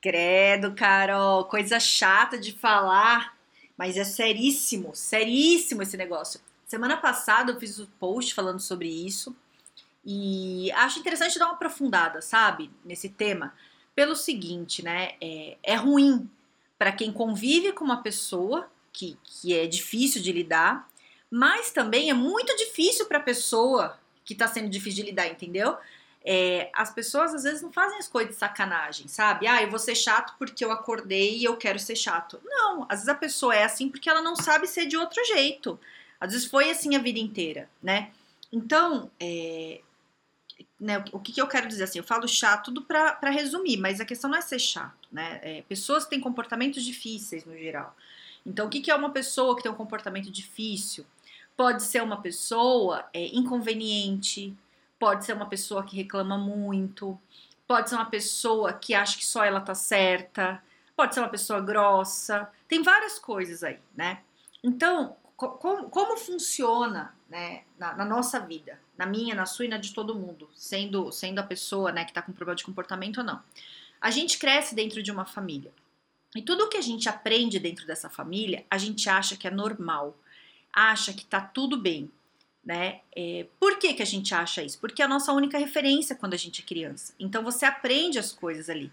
Credo, Carol, coisa chata de falar, mas é seríssimo, seríssimo esse negócio. Semana passada eu fiz um post falando sobre isso e acho interessante dar uma aprofundada, sabe, nesse tema, pelo seguinte, né? É, é ruim para quem convive com uma pessoa que, que é difícil de lidar, mas também é muito difícil para a pessoa que está sendo difícil de lidar, entendeu? É, as pessoas às vezes não fazem as coisas de sacanagem, sabe? Ah, eu vou ser chato porque eu acordei e eu quero ser chato. Não, às vezes a pessoa é assim porque ela não sabe ser de outro jeito. Às vezes foi assim a vida inteira, né? Então, é, né, o que, que, eu quero dizer assim? Eu falo chato tudo para resumir, mas a questão não é ser chato, né? É, pessoas têm comportamentos difíceis no geral. Então, o que, que é uma pessoa que tem um comportamento difícil? Pode ser uma pessoa é, inconveniente, pode ser uma pessoa que reclama muito, pode ser uma pessoa que acha que só ela tá certa, pode ser uma pessoa grossa, tem várias coisas aí, né? Então, como, como funciona né, na, na, nossa vida, na minha, na sua e na de todo mundo, sendo, sendo a pessoa né, que está com problema de comportamento ou não? A gente cresce dentro de uma família. E tudo que a gente aprende dentro dessa família, a gente acha que é normal, acha que tá tudo bem, né? É, por que, que a gente acha isso? Porque é a nossa única referência quando a gente é criança. Então você aprende as coisas ali.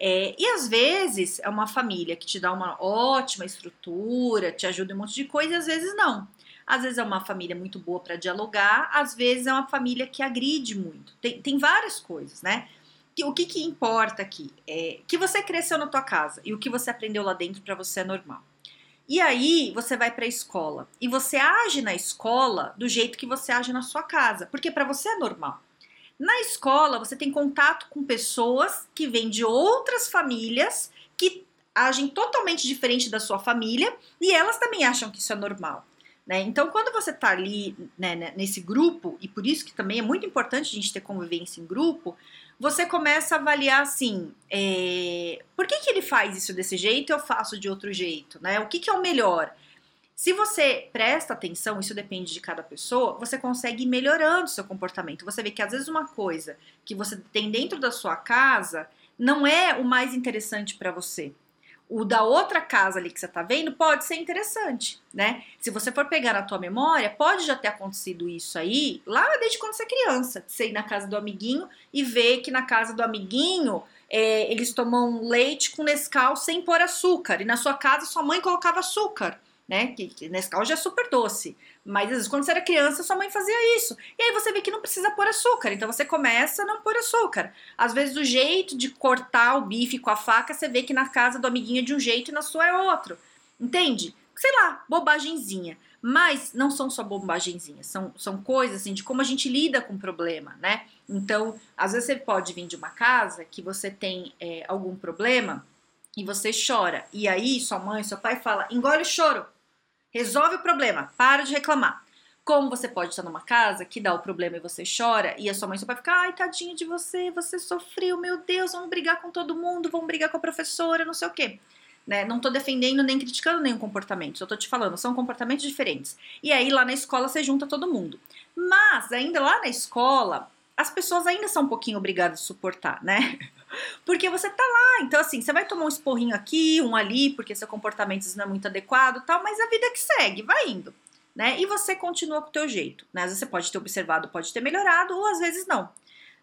É, e às vezes é uma família que te dá uma ótima estrutura, te ajuda em um monte de coisa, e às vezes não. Às vezes é uma família muito boa para dialogar, às vezes é uma família que agride muito. Tem, tem várias coisas, né? O que, que importa aqui é que você cresceu na tua casa e o que você aprendeu lá dentro para você é normal. E aí você vai para a escola e você age na escola do jeito que você age na sua casa, porque para você é normal. Na escola você tem contato com pessoas que vêm de outras famílias que agem totalmente diferente da sua família e elas também acham que isso é normal. Né? Então, quando você está ali né, nesse grupo, e por isso que também é muito importante a gente ter convivência em grupo, você começa a avaliar assim: é, por que, que ele faz isso desse jeito e eu faço de outro jeito? Né? O que, que é o melhor? Se você presta atenção, isso depende de cada pessoa, você consegue ir melhorando o seu comportamento. Você vê que às vezes uma coisa que você tem dentro da sua casa não é o mais interessante para você o da outra casa ali que você tá vendo pode ser interessante, né? Se você for pegar na tua memória, pode já ter acontecido isso aí lá desde quando você é criança, você ir na casa do amiguinho e ver que na casa do amiguinho é, eles tomam leite com Nescau sem pôr açúcar e na sua casa sua mãe colocava açúcar né? Que, que Nescau já é super doce. Mas às vezes, quando você era criança, sua mãe fazia isso. E aí você vê que não precisa pôr açúcar. Então você começa a não pôr açúcar. Às vezes, o jeito de cortar o bife com a faca, você vê que na casa do amiguinho é de um jeito e na sua é outro. Entende? Sei lá, bobagemzinha. Mas não são só bobagemzinhas, são, são coisas assim de como a gente lida com o problema, né? Então, às vezes você pode vir de uma casa que você tem é, algum problema e você chora. E aí sua mãe, seu pai fala: engole o choro. Resolve o problema, para de reclamar. Como você pode estar numa casa que dá o problema e você chora, e a sua mãe só vai ficar, ai, tadinha de você, você sofreu, meu Deus, vamos brigar com todo mundo, vamos brigar com a professora, não sei o quê. Né? Não tô defendendo nem criticando nenhum comportamento, só tô te falando, são comportamentos diferentes. E aí lá na escola você junta todo mundo. Mas ainda lá na escola, as pessoas ainda são um pouquinho obrigadas a suportar, né? Porque você tá lá, então assim, você vai tomar um esporrinho aqui, um ali, porque seu comportamento não é muito adequado tal, mas a vida que segue, vai indo, né? E você continua com o teu jeito, né? Às vezes você pode ter observado, pode ter melhorado, ou às vezes não,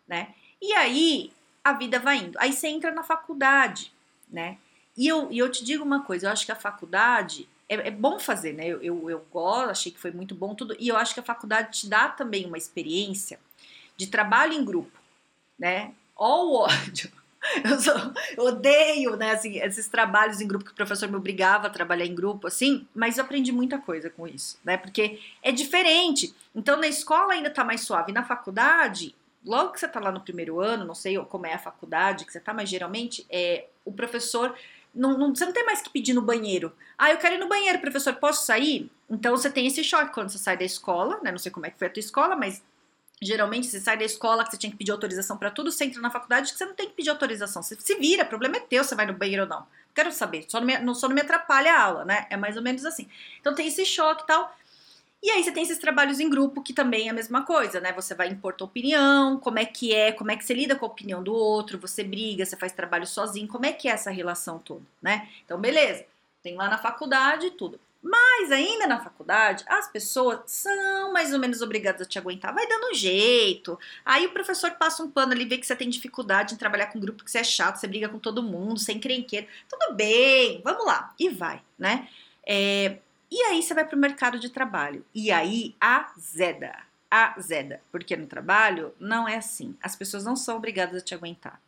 né? E aí, a vida vai indo. Aí você entra na faculdade, né? E eu, e eu te digo uma coisa, eu acho que a faculdade é, é bom fazer, né? Eu, eu, eu gosto, achei que foi muito bom tudo, e eu acho que a faculdade te dá também uma experiência de trabalho em grupo, né? Ó o ódio. Eu, sou, eu odeio, né, assim, esses trabalhos em grupo que o professor me obrigava a trabalhar em grupo, assim, mas aprendi muita coisa com isso, né, porque é diferente. Então, na escola ainda tá mais suave, na faculdade, logo que você está lá no primeiro ano, não sei como é a faculdade que você está, mas geralmente é, o professor não, não, você não tem mais que pedir no banheiro. Ah, eu quero ir no banheiro, professor, posso sair? Então você tem esse choque quando você sai da escola, né? Não sei como é que foi a tua escola, mas geralmente você sai da escola que você tinha que pedir autorização para tudo, você entra na faculdade que você não tem que pedir autorização. Você se vira, o problema é teu, você vai no banheiro ou não. Quero saber, só não me, só não me atrapalha a aula, né? É mais ou menos assim. Então tem esse choque e tal. E aí você tem esses trabalhos em grupo que também é a mesma coisa, né? Você vai impor tua opinião, como é que é, como é que você lida com a opinião do outro, você briga, você faz trabalho sozinho, como é que é essa relação toda, né? Então, beleza, tem lá na faculdade tudo. Mas ainda na faculdade, as pessoas são mais ou menos obrigadas a te aguentar, vai dando um jeito. Aí o professor passa um pano ali, vê que você tem dificuldade em trabalhar com um grupo, que você é chato, você briga com todo mundo, sem crenqueiro. Tudo bem, vamos lá. E vai, né? É, e aí você vai para o mercado de trabalho. E aí azeda. Azeda. Porque no trabalho não é assim. As pessoas não são obrigadas a te aguentar.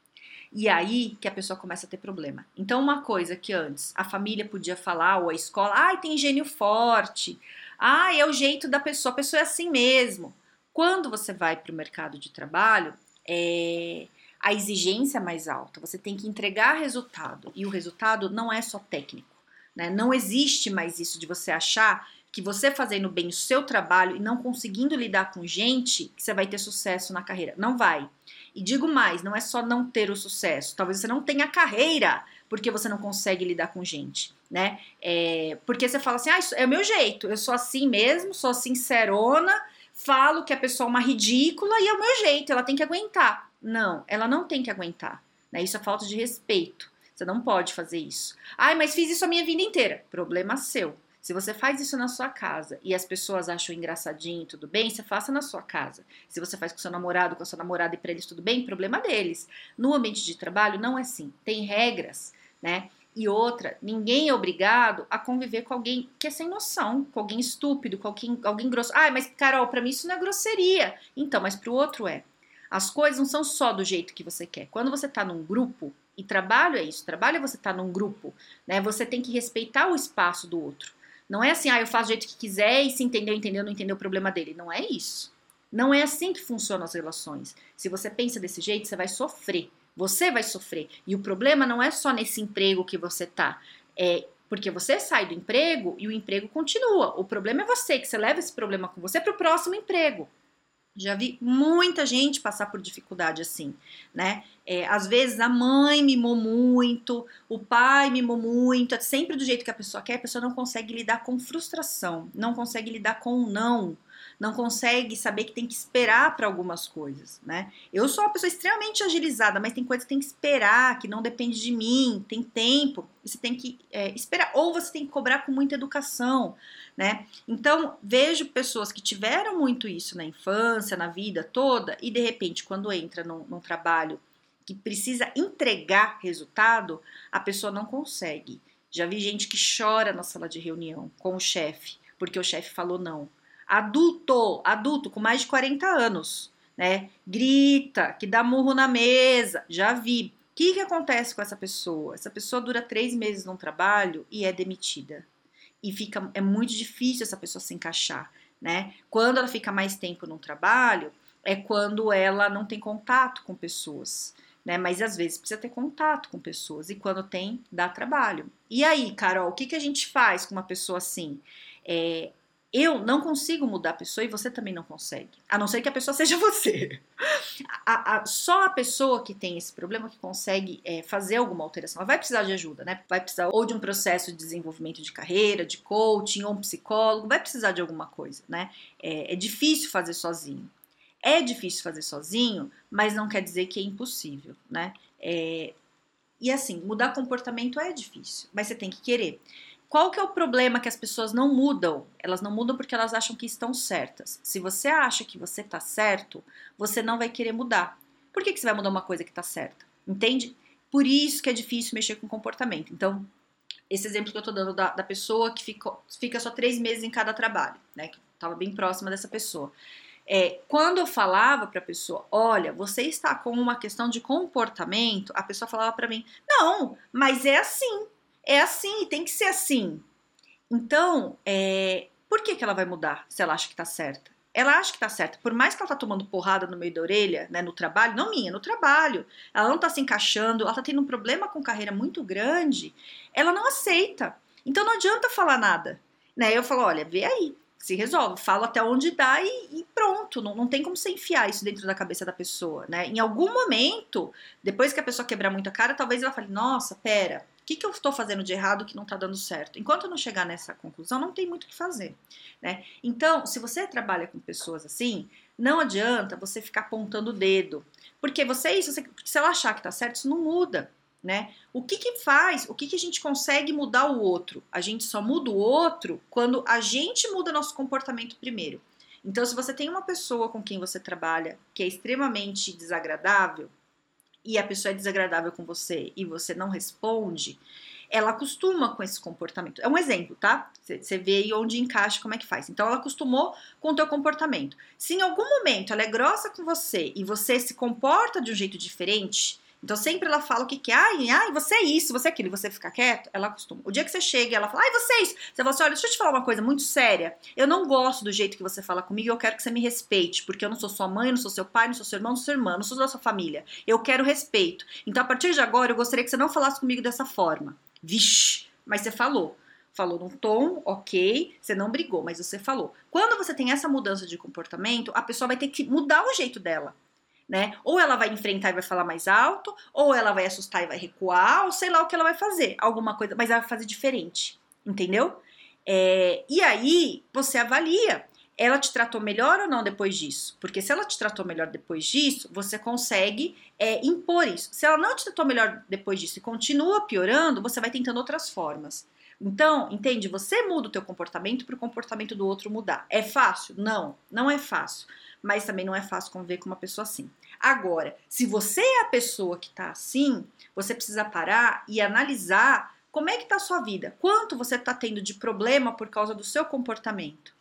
E aí que a pessoa começa a ter problema. Então, uma coisa que antes a família podia falar, ou a escola, ai, ah, tem gênio forte. Ah, é o jeito da pessoa, a pessoa é assim mesmo. Quando você vai para o mercado de trabalho, é, a exigência é mais alta. Você tem que entregar resultado. E o resultado não é só técnico. Né? Não existe mais isso de você achar que você fazendo bem o seu trabalho e não conseguindo lidar com gente, que você vai ter sucesso na carreira. Não vai. E digo mais, não é só não ter o sucesso. Talvez você não tenha carreira porque você não consegue lidar com gente, né? É, porque você fala assim, ah, isso é o meu jeito, eu sou assim mesmo, sou sincerona, falo que a pessoa é uma ridícula e é o meu jeito, ela tem que aguentar. Não, ela não tem que aguentar. Né? Isso é falta de respeito. Você não pode fazer isso. Ai, mas fiz isso a minha vida inteira. Problema seu. Se você faz isso na sua casa e as pessoas acham engraçadinho, tudo bem, você faça na sua casa. Se você faz com seu namorado, com a sua namorada e para eles tudo bem, problema deles. No ambiente de trabalho não é assim. Tem regras, né? E outra, ninguém é obrigado a conviver com alguém que é sem noção, com alguém estúpido, com alguém, alguém grosso. Ah, mas Carol, para mim isso não é grosseria. Então, mas para o outro é. As coisas não são só do jeito que você quer. Quando você está num grupo, e trabalho é isso, trabalho é você estar tá num grupo, né? Você tem que respeitar o espaço do outro. Não é assim, ah, eu faço do jeito que quiser e se entendeu, entendeu, não entendeu o problema dele. Não é isso. Não é assim que funcionam as relações. Se você pensa desse jeito, você vai sofrer. Você vai sofrer. E o problema não é só nesse emprego que você tá. É porque você sai do emprego e o emprego continua. O problema é você, que você leva esse problema com você para o próximo emprego. Já vi muita gente passar por dificuldade assim, né? É, às vezes a mãe mimou muito, o pai mimou muito, é sempre do jeito que a pessoa quer, a pessoa não consegue lidar com frustração, não consegue lidar com o não, não consegue saber que tem que esperar para algumas coisas, né? Eu sou uma pessoa extremamente agilizada, mas tem coisas que tem que esperar, que não depende de mim, tem tempo, você tem que é, esperar, ou você tem que cobrar com muita educação, né? Então, vejo pessoas que tiveram muito isso na infância, na vida toda, e de repente, quando entra num, num trabalho que precisa entregar resultado, a pessoa não consegue. Já vi gente que chora na sala de reunião com o chefe, porque o chefe falou não adulto, adulto com mais de 40 anos, né? Grita, que dá murro na mesa, já vi. O que, que acontece com essa pessoa? Essa pessoa dura três meses num trabalho e é demitida. E fica, é muito difícil essa pessoa se encaixar, né? Quando ela fica mais tempo num trabalho, é quando ela não tem contato com pessoas, né? Mas às vezes precisa ter contato com pessoas e quando tem, dá trabalho. E aí, Carol, o que, que a gente faz com uma pessoa assim? É, eu não consigo mudar a pessoa e você também não consegue. A não ser que a pessoa seja você. A, a, só a pessoa que tem esse problema que consegue é, fazer alguma alteração. Ela vai precisar de ajuda, né? Vai precisar ou de um processo de desenvolvimento de carreira, de coaching, ou um psicólogo, vai precisar de alguma coisa, né? É, é difícil fazer sozinho. É difícil fazer sozinho, mas não quer dizer que é impossível, né? É, e assim, mudar comportamento é difícil, mas você tem que querer. Qual que é o problema que as pessoas não mudam? Elas não mudam porque elas acham que estão certas. Se você acha que você está certo, você não vai querer mudar. Por que, que você vai mudar uma coisa que está certa? Entende? Por isso que é difícil mexer com comportamento. Então, esse exemplo que eu estou dando da, da pessoa que ficou, fica só três meses em cada trabalho, né? Que estava bem próxima dessa pessoa. É, quando eu falava para a pessoa, olha, você está com uma questão de comportamento, a pessoa falava para mim, não, mas é assim é assim, tem que ser assim. Então, é, por que, que ela vai mudar se ela acha que está certa? ela acha que tá certa. Por mais que ela tá tomando porrada no meio da orelha, né, no trabalho, não minha, no trabalho, ela não tá se encaixando, ela tá tendo um problema com carreira muito grande, ela não aceita. Então não adianta falar nada. Né? Eu falo, olha, vê aí, se resolve, falo até onde dá e, e, pronto, não, não tem como você enfiar isso dentro da cabeça da pessoa, né? Em algum momento, depois que a pessoa quebrar muito a cara, talvez ela fale, nossa, pera, o que, que eu estou fazendo de errado que não está dando certo? Enquanto eu não chegar nessa conclusão, não tem muito o que fazer. Né? Então, se você trabalha com pessoas assim, não adianta você ficar apontando o dedo. Porque você, isso, você, se ela achar que está certo, isso não muda. Né? O que, que faz? O que, que a gente consegue mudar o outro? A gente só muda o outro quando a gente muda nosso comportamento primeiro. Então, se você tem uma pessoa com quem você trabalha que é extremamente desagradável, e a pessoa é desagradável com você e você não responde, ela acostuma com esse comportamento. É um exemplo, tá? Você vê aí onde encaixa, como é que faz. Então, ela acostumou com o teu comportamento. Se em algum momento ela é grossa com você e você se comporta de um jeito diferente, então sempre ela fala o que que é, ai, ai, você é isso, você é aquilo, e você fica quieto, ela acostuma. O dia que você chega e ela fala, ai, você é isso, você fala assim, olha, deixa eu te falar uma coisa muito séria, eu não gosto do jeito que você fala comigo, eu quero que você me respeite, porque eu não sou sua mãe, não sou seu pai, não sou seu irmão, não sou sua irmã, não sou da sua família, eu quero respeito. Então a partir de agora eu gostaria que você não falasse comigo dessa forma. Vixe, mas você falou falou num tom, ok, você não brigou, mas você falou. Quando você tem essa mudança de comportamento, a pessoa vai ter que mudar o jeito dela né? Ou ela vai enfrentar e vai falar mais alto, ou ela vai assustar e vai recuar, ou sei lá o que ela vai fazer, alguma coisa, mas ela vai fazer diferente, entendeu? É, e aí você avalia, ela te tratou melhor ou não depois disso? Porque se ela te tratou melhor depois disso, você consegue é, impor isso. Se ela não te tratou melhor depois disso e continua piorando, você vai tentando outras formas. Então, entende? Você muda o teu comportamento para o comportamento do outro mudar. É fácil? Não, não é fácil mas também não é fácil conviver com uma pessoa assim. Agora, se você é a pessoa que está assim, você precisa parar e analisar como é que está a sua vida, quanto você está tendo de problema por causa do seu comportamento,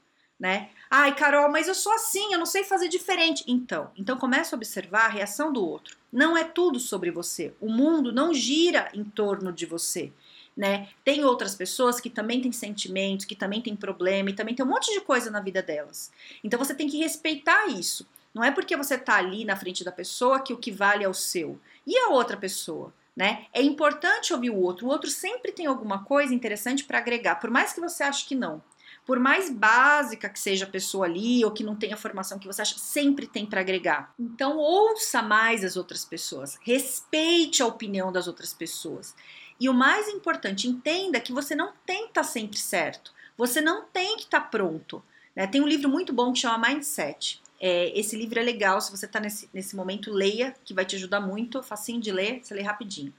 né? Ai, Carol, mas eu sou assim, eu não sei fazer diferente. Então, então comece a observar a reação do outro. Não é tudo sobre você. O mundo não gira em torno de você né? Tem outras pessoas que também têm sentimentos, que também têm problema e também tem um monte de coisa na vida delas. Então você tem que respeitar isso. Não é porque você tá ali na frente da pessoa que o que vale é o seu. E a outra pessoa? Né? É importante ouvir o outro. O outro sempre tem alguma coisa interessante para agregar, por mais que você ache que não. Por mais básica que seja a pessoa ali ou que não tenha formação que você acha, sempre tem para agregar. Então ouça mais as outras pessoas, respeite a opinião das outras pessoas. E o mais importante, entenda que você não tem que estar tá sempre certo. Você não tem que estar tá pronto. Né? Tem um livro muito bom que chama Mindset. É, esse livro é legal, se você está nesse, nesse momento, leia, que vai te ajudar muito, facinho de ler, você lê rapidinho.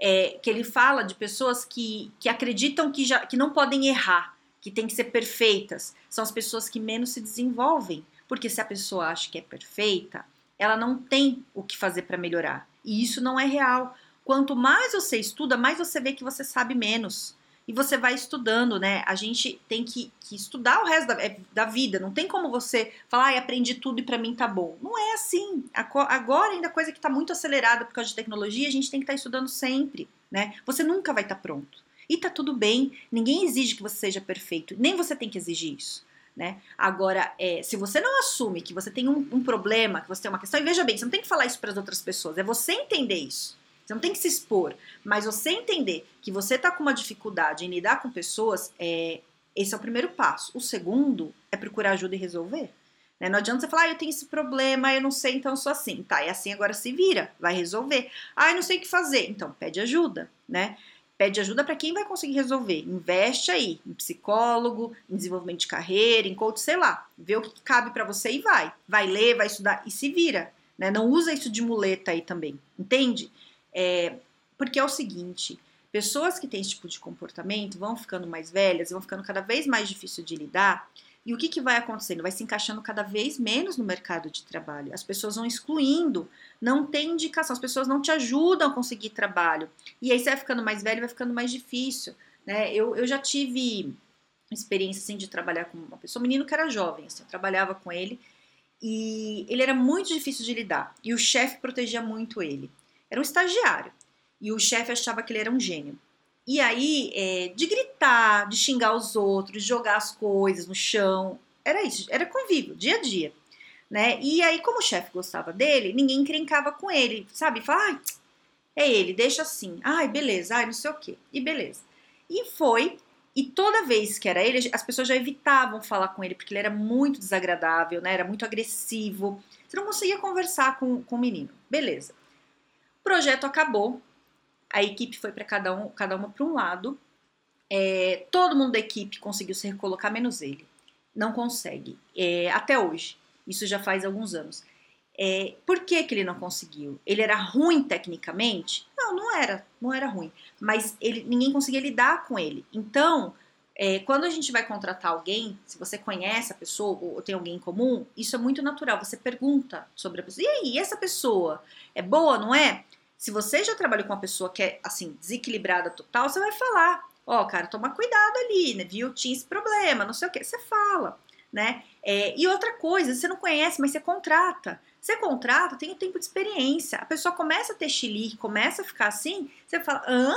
É, que ele fala de pessoas que, que acreditam que, já, que não podem errar, que tem que ser perfeitas. São as pessoas que menos se desenvolvem. Porque se a pessoa acha que é perfeita, ela não tem o que fazer para melhorar. E isso não é real. Quanto mais você estuda, mais você vê que você sabe menos. E você vai estudando, né? A gente tem que, que estudar o resto da, é, da, vida. Não tem como você falar, ai, aprendi tudo e para mim tá bom. Não é assim. Agora, ainda coisa que tá muito acelerada por causa de tecnologia, a gente tem que estar tá estudando sempre, né? Você nunca vai estar tá pronto. E tá tudo bem. Ninguém exige que você seja perfeito. Nem você tem que exigir isso. Né? Agora, é, se você não assume que você tem um, um problema, que você tem uma questão, e veja bem, você não tem que falar isso para as outras pessoas, é você entender isso. Você não tem que se expor, mas você entender que você está com uma dificuldade em lidar com pessoas, é, esse é o primeiro passo. O segundo é procurar ajuda e resolver. Né? Não adianta você falar, ah, eu tenho esse problema, eu não sei, então eu sou assim. Tá, é assim, agora se vira, vai resolver. Ah, eu não sei o que fazer. Então, pede ajuda, né? Pede ajuda para quem vai conseguir resolver. Investe aí em psicólogo, em desenvolvimento de carreira, em coach, sei lá. Vê o que cabe para você e vai. Vai ler, vai estudar e se vira. Né? Não usa isso de muleta aí também, entende? É, porque é o seguinte: pessoas que têm esse tipo de comportamento vão ficando mais velhas, vão ficando cada vez mais difícil de lidar. E o que, que vai acontecendo? Vai se encaixando cada vez menos no mercado de trabalho. As pessoas vão excluindo, não tem indicação, as pessoas não te ajudam a conseguir trabalho. E aí você vai ficando mais velho, vai ficando mais difícil. Né? Eu, eu já tive experiência assim, de trabalhar com uma pessoa, um menino que era jovem, assim, eu trabalhava com ele, e ele era muito difícil de lidar. E o chefe protegia muito ele. Era um estagiário. E o chefe achava que ele era um gênio. E aí, é, de gritar, de xingar os outros, de jogar as coisas no chão, era isso, era convívio, dia a dia, né? E aí, como o chefe gostava dele, ninguém encrencava com ele, sabe? Fala, ai, é ele, deixa assim, ai, beleza, ai, não sei o quê, e beleza. E foi, e toda vez que era ele, as pessoas já evitavam falar com ele, porque ele era muito desagradável, né? Era muito agressivo. Você não conseguia conversar com, com o menino. Beleza. O projeto acabou, a equipe foi para cada um, cada uma para um lado. É, todo mundo da equipe conseguiu se recolocar, menos ele. Não consegue. É, até hoje. Isso já faz alguns anos. É, por que, que ele não conseguiu? Ele era ruim tecnicamente? Não, não era. Não era ruim. Mas ele, ninguém conseguia lidar com ele. Então, é, quando a gente vai contratar alguém, se você conhece a pessoa ou tem alguém em comum, isso é muito natural. Você pergunta sobre a pessoa. E aí, essa pessoa é boa, não é? Se você já trabalha com uma pessoa que é, assim, desequilibrada total, você vai falar. Ó, oh, cara, toma cuidado ali, né? Viu? Tinha esse problema, não sei o que. Você fala, né? É, e outra coisa, você não conhece, mas você contrata. Você contrata, tem o tempo de experiência. A pessoa começa a ter chilique, começa a ficar assim, você fala, hã?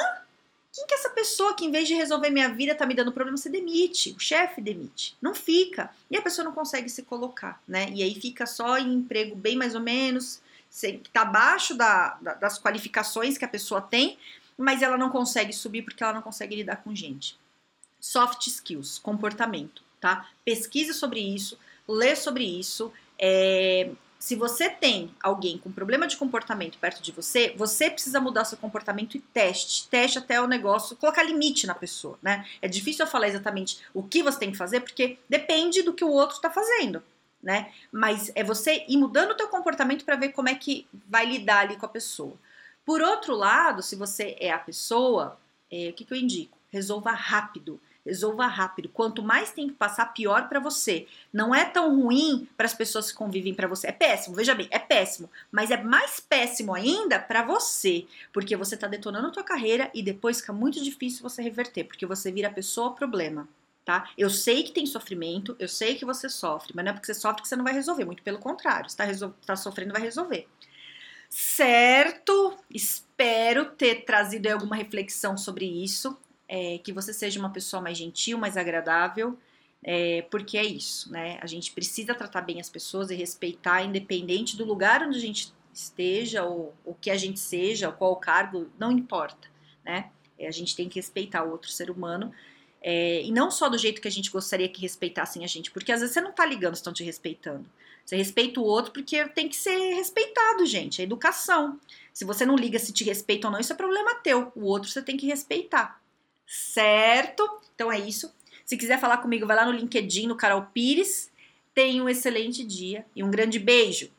Quem que é essa pessoa que, em vez de resolver minha vida, tá me dando problema? Você demite, o chefe demite. Não fica. E a pessoa não consegue se colocar, né? E aí fica só em emprego bem mais ou menos, que está abaixo da, da, das qualificações que a pessoa tem, mas ela não consegue subir porque ela não consegue lidar com gente. Soft skills, comportamento, tá? Pesquise sobre isso, lê sobre isso. É, se você tem alguém com problema de comportamento perto de você, você precisa mudar seu comportamento e teste. Teste até o negócio, colocar limite na pessoa, né? É difícil eu falar exatamente o que você tem que fazer, porque depende do que o outro está fazendo né? Mas é você ir mudando o teu comportamento para ver como é que vai lidar ali com a pessoa. Por outro lado, se você é a pessoa, é, o que, que eu indico? Resolva rápido. Resolva rápido. Quanto mais tem que passar, pior para você. Não é tão ruim para as pessoas que convivem para você. É péssimo, veja bem, é péssimo. Mas é mais péssimo ainda para você, porque você está detonando a tua carreira e depois fica muito difícil você reverter, porque você vira a pessoa problema tá? Eu sei que tem sofrimento, eu sei que você sofre, mas não é porque você sofre que você não vai resolver, muito pelo contrário, você tá, tá sofrendo, vai resolver. Certo? Espero ter trazido alguma reflexão sobre isso, é, que você seja uma pessoa mais gentil, mais agradável, é, porque é isso, né? A gente precisa tratar bem as pessoas e respeitar, independente do lugar onde a gente esteja, ou o que a gente seja, ou qual o cargo, não importa, né? É, a gente tem que respeitar o outro ser humano é, e não só do jeito que a gente gostaria que respeitassem a gente, porque às vezes você não tá ligando se estão te respeitando. Você respeita o outro porque tem que ser respeitado, gente. É educação. Se você não liga se te respeita ou não, isso é problema teu. O outro você tem que respeitar. Certo? Então é isso. Se quiser falar comigo, vai lá no LinkedIn, no Carol Pires. Tenha um excelente dia e um grande beijo.